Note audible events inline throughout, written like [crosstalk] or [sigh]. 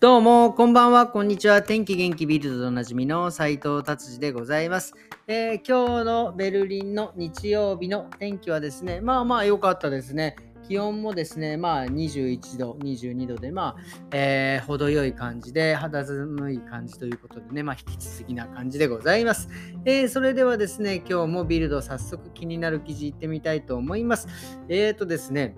どうも、こんばんは、こんにちは。天気元気ビルドでおなじみの斉藤達治でございます、えー、今日のベルリンの日曜日の天気はですね、まあまあ良かったですね。気温もですね、まあ21度、22度で、まあ、えー、程よい感じで、肌寒い感じということでね、まあ引き続きな感じでございます。えー、それではですね、今日もビルド早速気になる記事いってみたいと思います。えーとですね、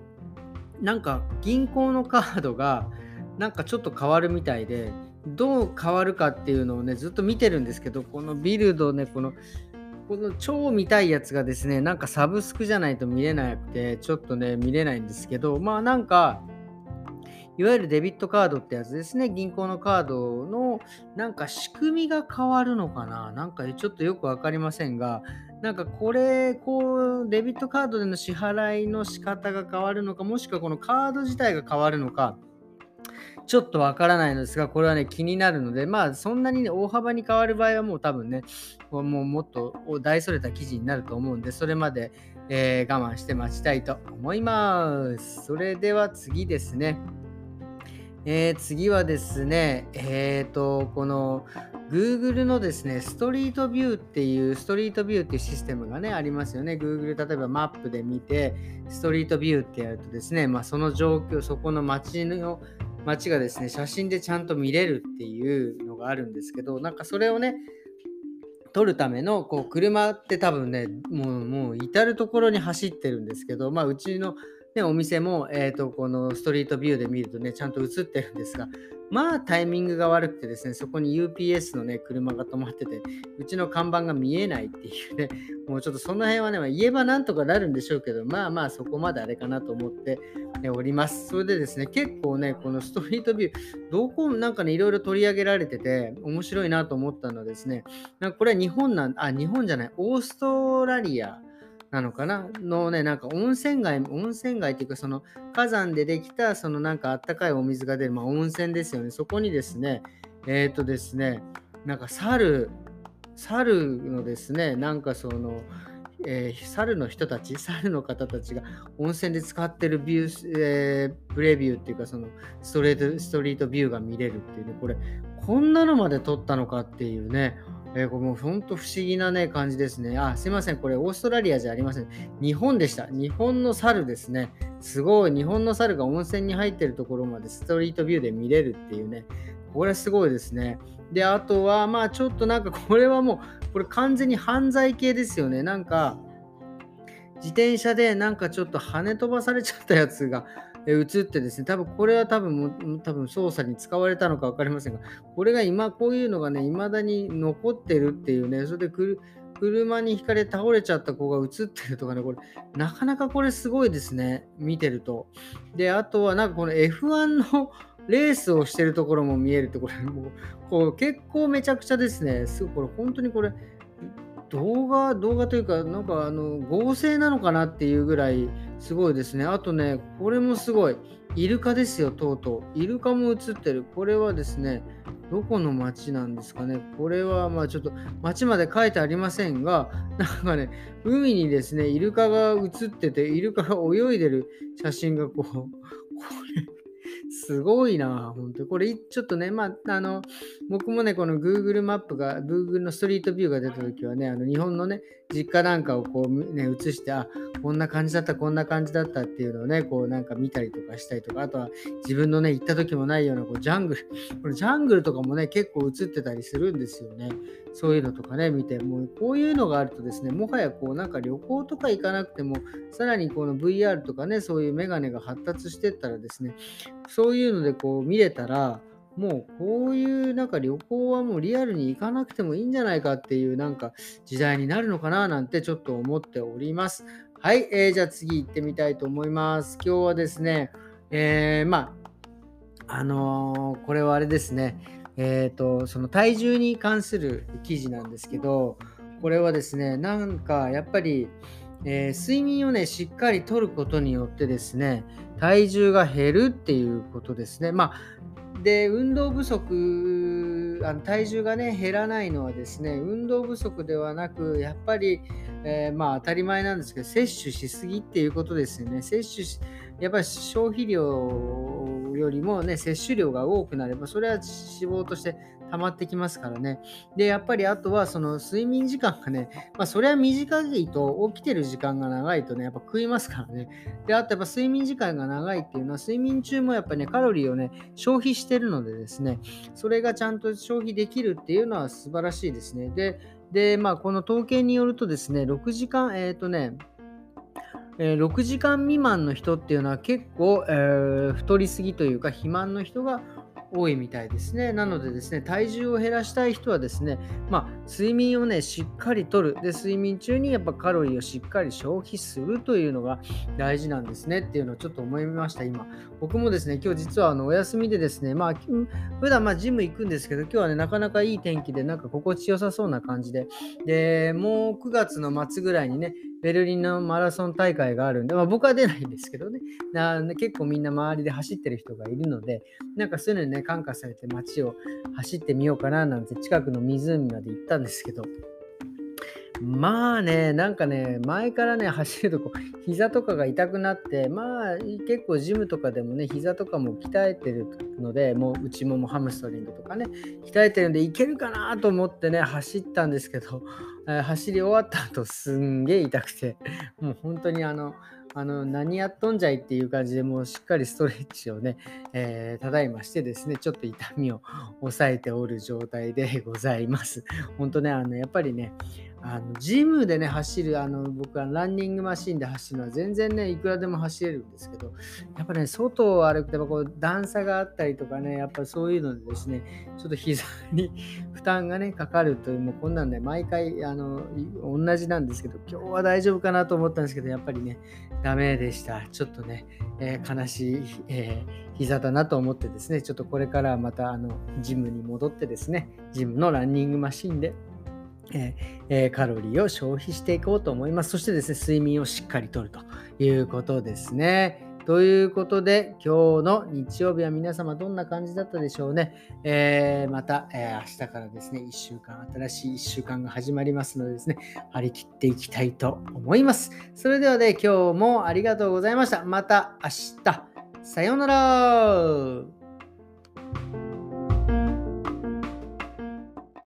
なんか銀行のカードが、なんかちょっと変わるみたいで、どう変わるかっていうのをね、ずっと見てるんですけど、このビルドね、この、この超見たいやつがですね、なんかサブスクじゃないと見れなくて、ちょっとね、見れないんですけど、まあなんか、いわゆるデビットカードってやつですね、銀行のカードのなんか仕組みが変わるのかな？なんかちょっとよく分かりませんが、なんかこれ、こう、デビットカードでの支払いの仕方が変わるのか、もしくはこのカード自体が変わるのか、ちょっとわからないのですが、これはね、気になるので、まあ、そんなにね、大幅に変わる場合はもう多分ね、もうもっと大それた記事になると思うんで、それまで、えー、我慢して待ちたいと思います。それでは次ですね。えー、次はですね、えっ、ー、と、この Google のですね、ストリートビューっていう、ストリートビューっていうシステムがね、ありますよね。Google、例えばマップで見て、ストリートビューってやるとですね、まあ、その状況、そこの街の街がですね、写真でちゃんと見れるっていうのがあるんですけど、なんかそれをね、撮るためのこう車って多分ね、もうもう至る所に走ってるんですけど、まあ、うちのね、お店も、えーと、このストリートビューで見るとね、ちゃんと映ってるんですが、まあタイミングが悪くてですね、そこに UPS のね、車が止まってて、うちの看板が見えないっていうね、もうちょっとその辺はね、まあ、言えばなんとかなるんでしょうけど、まあまあそこまであれかなと思っております。それでですね、結構ね、このストリートビュー、どこもなんかね、いろいろ取り上げられてて、面白いなと思ったのはですね、なんかこれは日本なん、あ、日本じゃない、オーストラリア。なのかな？のね、なんか温泉街、温泉街っていうか、その火山でできた、そのなんかあったかいお水が出る、まあ温泉ですよね。そこにですね、えっ、ー、とですね、なんか猿、猿のですね、なんかその、えー、猿の人たち、猿の方たちが温泉で使ってるビュー、えー、プレビューっていうか、そのストレート、ストリートビューが見れるっていうね、これ、こんなのまで撮ったのかっていうね、えー、これもう本当不思議なね、感じですね。あ、すいません。これオーストラリアじゃありません。日本でした。日本の猿ですね。すごい。日本の猿が温泉に入ってるところまでストリートビューで見れるっていうね。これすごいですね。で、あとは、まあちょっとなんかこれはもう、これ完全に犯罪系ですよね。なんか、自転車でなんかちょっと跳ね飛ばされちゃったやつが、映ってですね、多分これは多分も多分操作に使われたのか分かりませんが、これが今こういうのがね、未だに残ってるっていうね、それで車にひかれ倒れちゃった子が映ってるとかね、これ、なかなかこれすごいですね、見てると。で、あとはなんかこの F1 のレースをしてるところも見えるって、これもう、こう結構めちゃくちゃですね、すごいこれ本当にこれ、動画、動画というか、なんかあの合成なのかなっていうぐらいすごいですね。あとね、これもすごい。イルカですよ、とうとう。イルカも映ってる。これはですね、どこの町なんですかね。これはまあちょっと町まで書いてありませんが、なんかね、海にですね、イルカが映ってて、イルカが泳いでる写真がこう、これすごいな、本当。これ、ちょっとね、まあ、あの、僕もね、この Google マップが、Google のストリートビューが出た時はね、あの日本のね、実家なんかをこうね、映して、あ、こんな感じだった、こんな感じだったっていうのをね、こうなんか見たりとかしたりとか、あとは自分のね、行った時もないようなこうジャングル、これジャングルとかもね、結構映ってたりするんですよね。そういうのとかね、見て、もうこういうのがあるとですね、もはやこうなんか旅行とか行かなくても、さらにこの VR とかね、そういうメガネが発達してったらですね、そういうのでこう見れたら、もうこういうなんか旅行はもうリアルに行かなくてもいいんじゃないかっていうなんか時代になるのかななんてちょっと思っております。はい、えー、じゃあ次行ってみたいと思います。今日はですね、えー、まあ、あのー、これはあれですね、えっ、と、その体重に関する記事なんですけど、これはですね、なんかやっぱり、えー、睡眠をね、しっかりとることによってですね、体重が減るっていうことですね。まあ、で、運動不足、あの体重がね、減らないのはですね、運動不足ではなく、やっぱり、えー、まあ当たり前なんですけど、摂取しすぎっていうことですよね。摂取し、やっぱり消費量よりもね、摂取量が多くなれば、それは脂肪として溜まってきますからね。で、やっぱりあとはその睡眠時間がね、まあそれは短いと起きてる時間が長いとね、やっぱ食いますからね。で、あとやっぱ睡眠時間が長いっていうのは睡眠中もやっぱね、カロリーをね、消費してるのでですね、それがちゃんと消費できるっていうのは素晴らしいですね。で、で、まあこの統計によるとですね、6時間、えっ、ー、とね、え、6時間未満の人っていうのは結構、えー、太りすぎというか肥満の人が多いみたいですね。なのでですね、体重を減らしたい人はですね、まあ、睡眠をね、しっかりとる。で、睡眠中にやっぱカロリーをしっかり消費するというのが大事なんですねっていうのをちょっと思いました、今。僕もですね、今日実はあのお休みでですね、まあ、普段まあジム行くんですけど、今日はね、なかなかいい天気で、なんか心地よさそうな感じで、で、もう9月の末ぐらいにね、ベルリンのマラソン大会があるんで、まあ、僕は出ないんですけどね。結構みんな周りで走ってる人がいるので、なんかそういうのにね、感化されて街を走ってみようかななんて近くの湖まで行ったんですけど、まあね、なんかね、前からね、走るとこう、膝とかが痛くなって、まあ結構ジムとかでもね、膝とかも鍛えてるので、もう内ももハムストリングとかね、鍛えてるんでいけるかなと思ってね、走ったんですけど、え走り終わった後すんげえ痛くて、もう本当にあの、あの何やっとんじゃいっていう感じでもうしっかりストレッチをね、えー、ただいましてですね、ちょっと痛みを抑えておる状態でございます。本当ね、あのやっぱりね、あのジムでね、走る、あの僕はランニングマシンで走るのは全然ね、いくらでも走れるんですけど、やっぱね、外を歩くとこう段差があったりとかね、やっぱそういうのでですね、ちょっと膝に [laughs] 負担がね、かかるという、もうこんなんね、毎回あの同じなんですけど、今日は大丈夫かなと思ったんですけど、やっぱりね、ダメでした。ちょっとね、えー、悲しい、えー、膝だなと思ってですね、ちょっとこれからまたあのジムに戻ってですね、ジムのランニングマシンでえー、カロリーを消費していこうと思います。そしてですね、睡眠をしっかりとるということですね。ということで、今日の日曜日は皆様どんな感じだったでしょうね。えー、また、えー、明日からですね、1週間、新しい1週間が始まりますのでですね、張り切っていきたいと思います。それではね、今日もありがとうございました。また明日。さようなら。